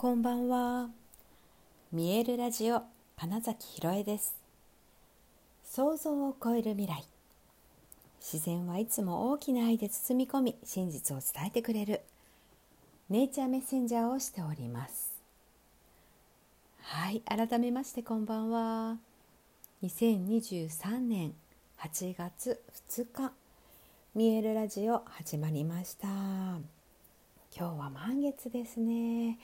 こんばんは。見えるラジオ金崎ひろえです。想像を超える未来。自然はいつも大きな愛で包み込み、真実を伝えてくれるネイチャーメッセンジャーをしております。はい、改めましてこんばんは。2023年8月2日、見えるラジオ始まりました。今日は満月ですね。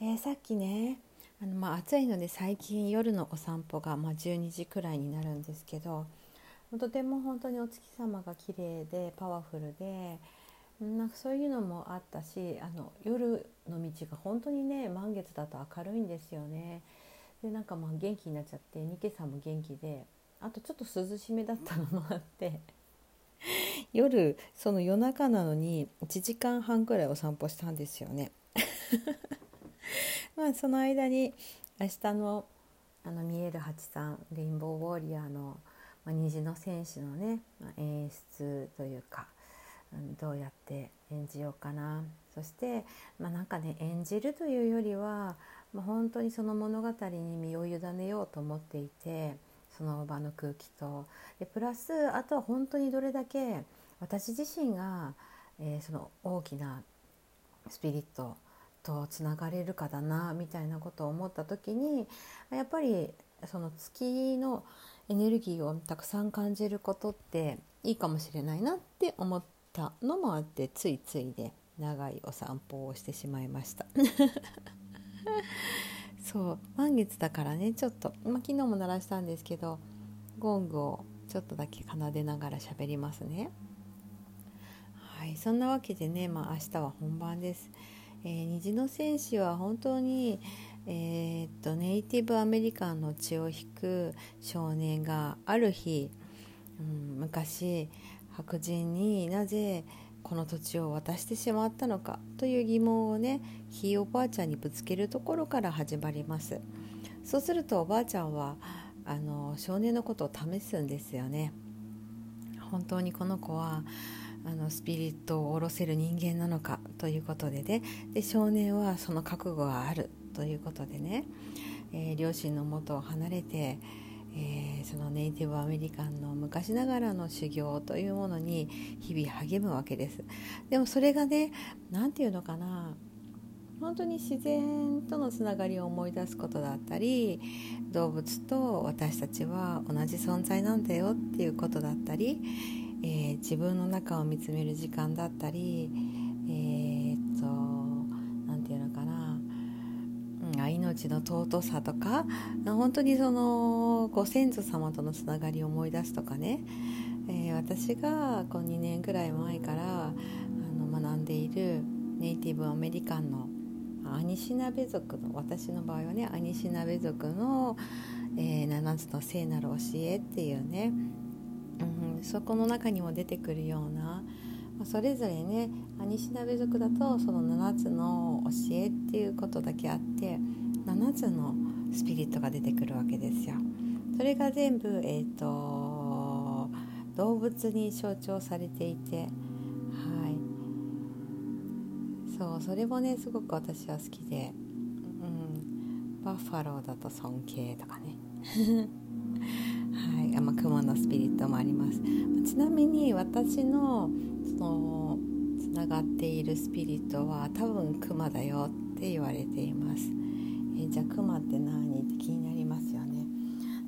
えー、さっきねあの、まあ、暑いので最近夜のお散歩が、まあ、12時くらいになるんですけどとても本当にお月様が綺麗でパワフルでなんかそういうのもあったしあの夜の道が本当にね満月だと明るいんですよね。でなんかまあ元気になっちゃってニケさんも元気であとちょっと涼しめだったのもあって夜その夜中なのに1時間半くらいお散歩したんですよね。まあその間に明日のあの見える八さんレインボーウォーリアーの、まあ、虹の戦士のね、まあ、演出というか、うん、どうやって演じようかな。そして、まあ、なんかね演じるというよりは、まあ、本当にその物語に身を委ねようと思っていてその場の空気と。でプラスあとは本当にどれだけ私自身が、えー、その大きなスピリットとつながれるかだなみたいなことを思った時にやっぱりその月のエネルギーをたくさん感じることっていいかもしれないなって思ったのもあってついついで長いお散歩をしてしまいました そう満月だからねちょっと、まあ、昨日も鳴らしたんですけどゴングをちょっとだけ奏でながら喋りますねはいそんなわけでね、まあ、明日は本番です。えー、虹の戦士は本当に、えー、っとネイティブアメリカンの血を引く少年がある日、うん、昔白人になぜこの土地を渡してしまったのかという疑問をねひいおばあちゃんにぶつけるところから始まります。そうするとおばあちゃんはあの少年のことを試すんですよね。本当にこの子はあのスピリットを下ろせる人間なのかということでね。で少年はその覚悟があるということでね、えー、両親のもとを離れて、えー、そのネイティブアメリカンの昔ながらの修行というものに日々励むわけです。でもそれがね何て言うのかな。本当に自然とのつながりを思い出すことだったり動物と私たちは同じ存在なんだよっていうことだったりえー、自分の中を見つめる時間だったり命の尊さとか本当にそのご先祖様とのつながりを思い出すとかね、えー、私がこう2年ぐらい前からあの学んでいるネイティブアメリカンのアニシナベ族の私の場合はねアニシナベ族の、えー、7つの聖なる教えっていうね。うん、そこの中にも出てくるような、それぞれねアニシナベ族だとその7つの教えっていうことだけあって7つのスピリットが出てくるわけですよ。それが全部、えーと、動物に象徴されていて、はい、そうそれもねすごく私は好きで、うん、バッファローだと尊敬とかね。はい。まあ、雲のスピリットもあります。ちなみに私のそのつながっているスピリットは多分熊だよって言われています。えじゃあ熊って何って気になりますよね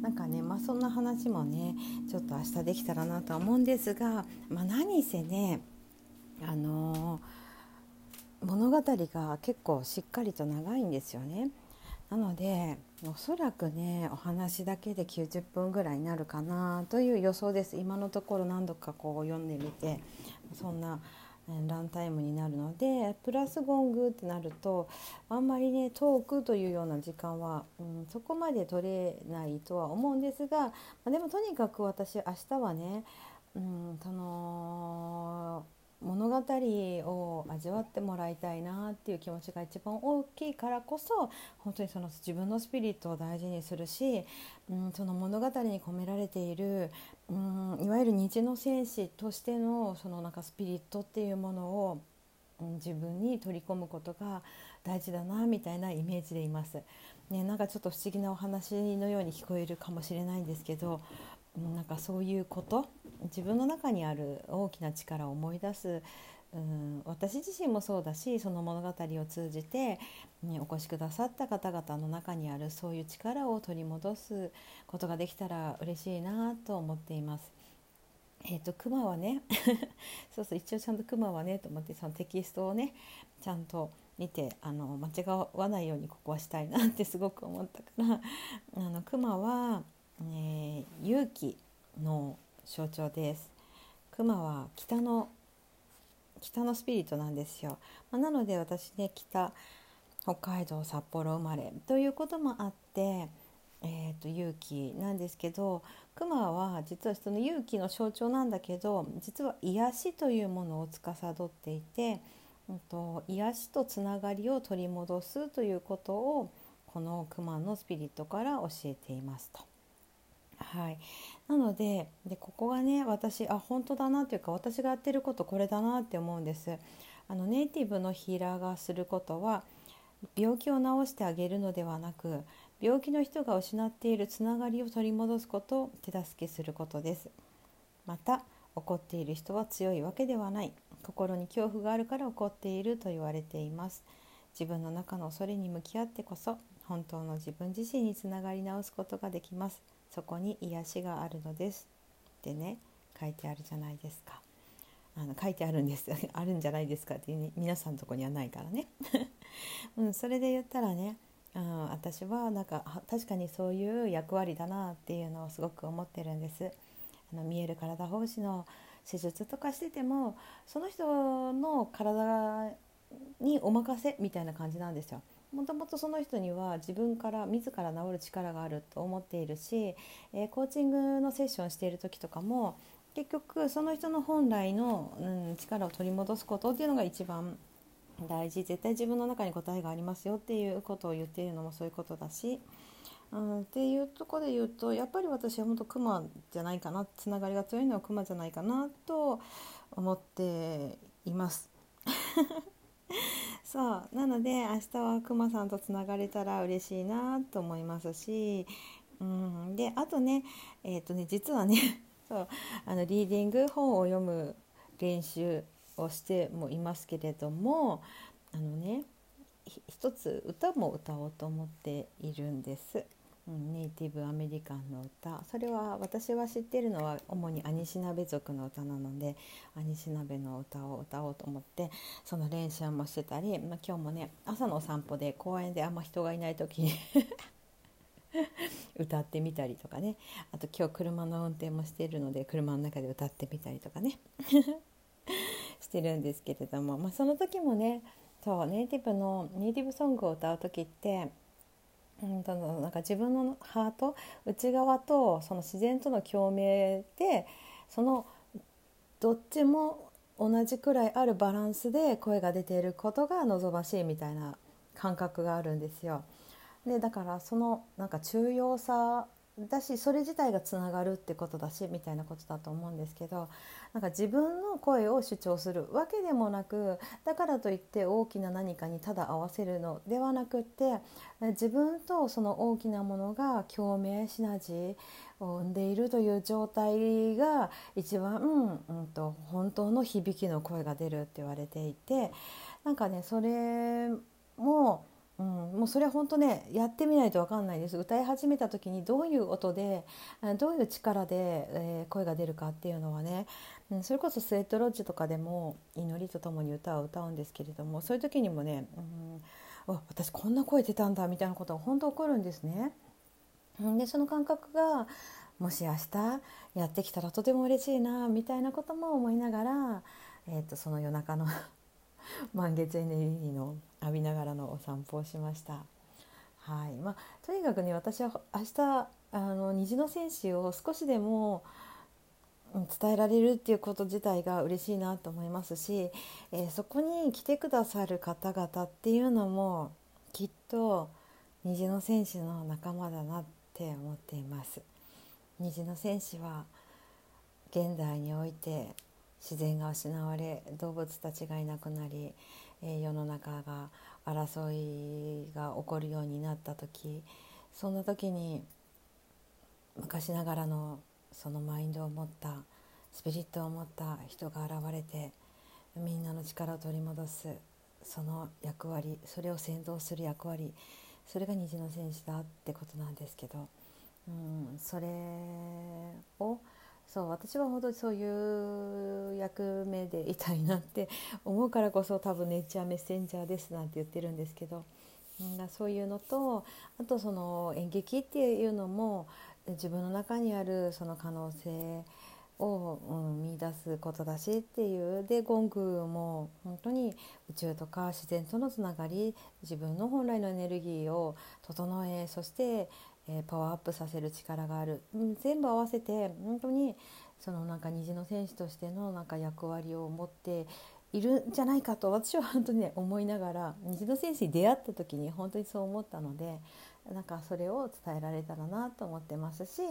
なんかねまあそんな話もねちょっと明日できたらなとは思うんですが、まあ、何せねあのー、物語が結構しっかりと長いんですよね。なのでおそらくねお話だけで90分ぐらいになるかなという予想です今のところ何度かこう読んでみてそんなランタイムになるのでプラスゴングってなるとあんまりねトークというような時間は、うん、そこまで取れないとは思うんですが、まあ、でもとにかく私明日はね、うん、その物語を味わってもらいたいなっていう気持ちが一番大きいからこそ本当にその自分のスピリットを大事にするし、うん、その物語に込められている、うん、いわゆる虹の戦士としてのそのなんかスピリットっていうものを自分に取り込むことが大事だなみたいなイメージでいます。ね、なんかちょっと不思議なお話のように聞こえるかもしれないんですけどなんかそういうこと自分の中にある大きな力を思い出すうん私自身もそうだしその物語を通じて、ね、お越しくださった方々の中にあるそういう力を取り戻すことができたら嬉しいなと思っています。えーと、クマはね そうそう一応ちゃんとクマはねと思ってそのテキストをねちゃんと見てあの間違わないようにここはしたいなってすごく思ったからあのクマは、えー、勇気の象徴です。クマは北の北のスピリットなんですよ。まあ、なので私ね北北海道札幌生まれということもあって、えーと、勇気なんですけどクマは実はその勇気の象徴なんだけど実は癒しというものを司っていて、うんと、癒しとつながりを取り戻すということをこのクマのスピリットから教えていますと。はい、なのででここがね私あ本当だなというか私がやってることこれだなって思うんです。あのネイティブのヒーラーがすることは病気を治してあげるのではなく病気の人が失っているつながりを取り戻すことを手助けすることです。また怒っている人は強いわけではない。心に恐怖があるから怒っていると言われています。自分の中の恐れに向き合ってこそ本当の自分自身につながり直すことができます。そこに癒しがあるのです。ってね書いてあるじゃないですか。あの書いてあるんです。あるんじゃないですかって、ね、皆さんのとこにはないからね、うん、それで言ったらねうん、私はなんか確かにそういう役割だなっていうのをすごく思ってるんです。あの見える体奉仕の手術とかしててもその人の体にお任せみたいな感じなんですよ。もともとその人には自分から自ら治る力があると思っているし、えー、コーチングのセッションしている時とかも結局その人の本来の、うん、力を取り戻すことっていうのが一番大事。絶対自分の中に答えがありますよっていうことを言っているのもそういうことだし、うん、っていうとこで言うとやっぱり私は本当クマじゃないかな。つながりが強いのはクマじゃないかなと思っています。そう。なので明日はくまさんとつながれたら嬉しいなと思いますし、うん、であとねえっ、ー、とね実はね そうあのリーディング本を読む練習をしてもいますけれどもあのね一つ歌も歌おうと思っているんです。ネイティブアメリカンの歌。それは私は知ってるのは主にアニシナベ族の歌なのでアニシナベの歌を歌おうと思ってその練習もしてたり、まあ、今日もね朝のお散歩で公園であんま人がいない時に 歌ってみたりとかね。あと今日車の運転もしているので車の中で歌ってみたりとかね。してるんですけれども、まあ、その時もねそうネイティブのネイティブソングを歌う時ってうんとなんか自分のハート内側とその自然との共鳴でそのどっちも同じくらいあるバランスで声が出ていることが望ましいみたいな感覚があるんですよ。でだからそのなんか重要さだしそれ自体がつながるってことだしみたいなことだと思うんですけどなんか自分の声を主張するわけでもなくだからといって大きな何かにただ合わせるのではなくって自分とその大きなものが共鳴シナジーを生んでいるという状態が一番、うんと本当の響きの声が出るって言われていてなんかねそれもうん、もうそれは本当ねやってみないと分かんないです歌い始めた時にどういう音でどういう力で、えー、声が出るかっていうのはね、うん、それこそスウェットロッジとかでも祈りとともに歌を歌うんですけれどもそういう時にもね、うん、私こんな声出たんだみたいなことが本当起こるんですね。でその感覚がもし明日やってきたらとても嬉しいなみたいなことも思いながら、えーとその夜中の 満月エネルギーの浴びながらのお散歩をしました。はいまあ、とにかくね私は明日あの虹の戦士を少しでも伝えられるっていうこと自体が嬉しいなと思いますし、えー、そこに来てくださる方々っていうのもきっと虹の戦士の仲間だなって思っています。虹の戦士は現代において自然が失われ動物たちがいなくなり、えー、世の中が争いが起こるようになった時そんな時に昔ながらのそのマインドを持ったスピリットを持った人が現れてみんなの力を取り戻すその役割それを先導する役割それが虹の戦士だってことなんですけど、うん、それをそう私は本当にそういう役目でいたいなって 思うからこそ多分ネイチャーメッセンジャーですなんて言ってるんですけど、うん、そういうのとあとその演劇っていうのも自分の中にあるその可能性を、うん、見出すことだしっていうでゴングも本当に宇宙とか自然とのつながり自分の本来のエネルギーを整えそしてえパワーアップさせる力がある、うん、全部合わせて本当にそのなんか虹の戦士としてのなんか役割を持っているんじゃないかと私は本当にね思いながら虹の戦士に出会った時に本当にそう思ったのでなんかそれを伝えられたらなと思ってますし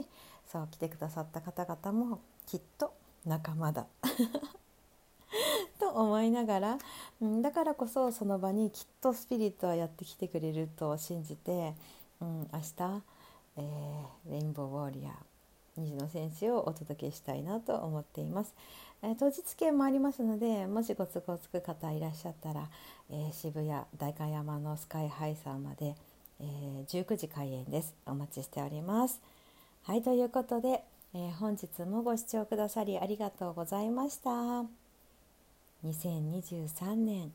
そう来てくださった方々もきっと仲間だ。と思いながら、だからこそその場にきっとスピリットはやってきてくれると信じて、うん、明日えー、レインボーウォーリアー虹の戦士をお届けしたいなと思っています、えー、当日券もありますのでもしご都合つく方いらっしゃったら、えー、渋谷代官山のスカイハイさんまで、え19時開演です。お待ちしております。はいということで、え本日もご視聴くださりありがとうございました2023年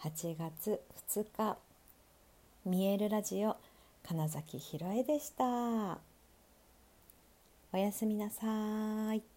8月2日見えるラジオ金崎ひろえでした。おやすみなさい。